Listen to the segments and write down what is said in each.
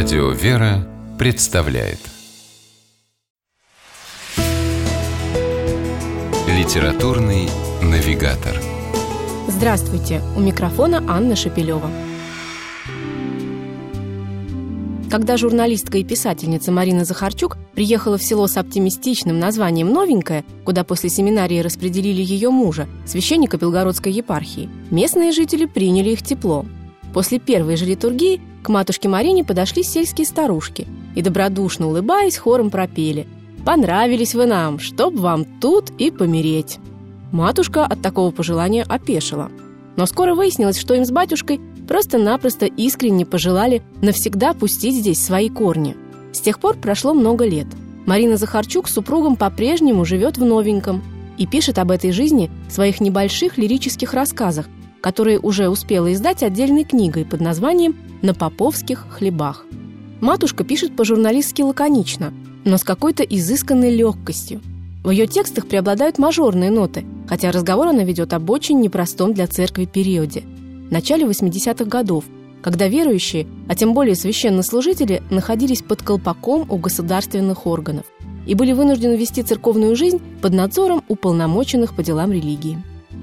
Радио «Вера» представляет Литературный навигатор Здравствуйте! У микрофона Анна Шапилева. Когда журналистка и писательница Марина Захарчук приехала в село с оптимистичным названием «Новенькое», куда после семинарии распределили ее мужа, священника Белгородской епархии, местные жители приняли их тепло. После первой же литургии к матушке Марине подошли сельские старушки и, добродушно улыбаясь, хором пропели «Понравились вы нам, чтоб вам тут и помереть». Матушка от такого пожелания опешила. Но скоро выяснилось, что им с батюшкой просто-напросто искренне пожелали навсегда пустить здесь свои корни. С тех пор прошло много лет. Марина Захарчук с супругом по-прежнему живет в новеньком и пишет об этой жизни в своих небольших лирических рассказах, которые уже успела издать отдельной книгой под названием «На поповских хлебах». Матушка пишет по-журналистски лаконично, но с какой-то изысканной легкостью. В ее текстах преобладают мажорные ноты, хотя разговор она ведет об очень непростом для церкви периоде – начале 80-х годов, когда верующие, а тем более священнослужители, находились под колпаком у государственных органов и были вынуждены вести церковную жизнь под надзором уполномоченных по делам религии.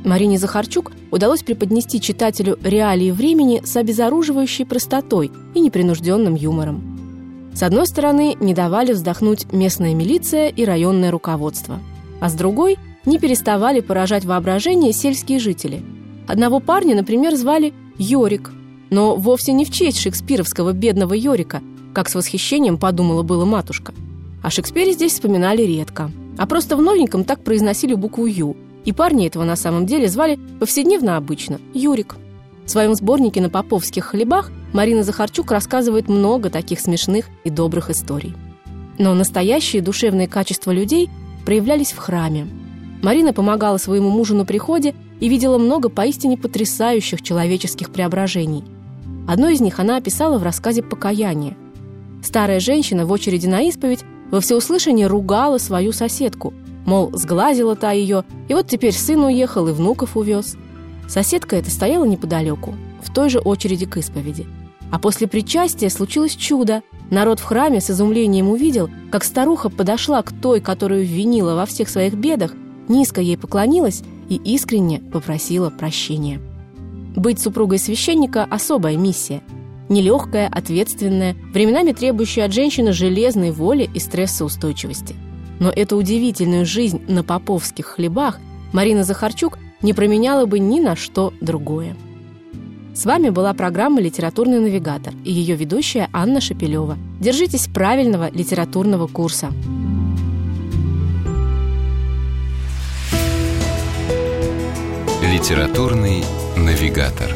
Марине Захарчук удалось преподнести читателю реалии времени с обезоруживающей простотой и непринужденным юмором. С одной стороны, не давали вздохнуть местная милиция и районное руководство, а с другой – не переставали поражать воображение сельские жители – Одного парня, например, звали Йорик, но вовсе не в честь шекспировского бедного Йорика, как с восхищением подумала была матушка. О Шекспире здесь вспоминали редко, а просто в новеньком так произносили букву «Ю», и парни этого на самом деле звали повседневно обычно – Юрик. В своем сборнике на поповских хлебах Марина Захарчук рассказывает много таких смешных и добрых историй. Но настоящие душевные качества людей проявлялись в храме. Марина помогала своему мужу на приходе и видела много поистине потрясающих человеческих преображений. Одно из них она описала в рассказе «Покаяние». Старая женщина в очереди на исповедь во всеуслышание ругала свою соседку, мол, сглазила та ее, и вот теперь сын уехал и внуков увез. Соседка эта стояла неподалеку, в той же очереди к исповеди. А после причастия случилось чудо. Народ в храме с изумлением увидел, как старуха подошла к той, которую винила во всех своих бедах, низко ей поклонилась и искренне попросила прощения. Быть супругой священника – особая миссия. Нелегкая, ответственная, временами требующая от женщины железной воли и стрессоустойчивости. Но эту удивительную жизнь на поповских хлебах Марина Захарчук не променяла бы ни на что другое. С вами была программа «Литературный навигатор» и ее ведущая Анна Шапилева. Держитесь правильного литературного курса. Литературный навигатор.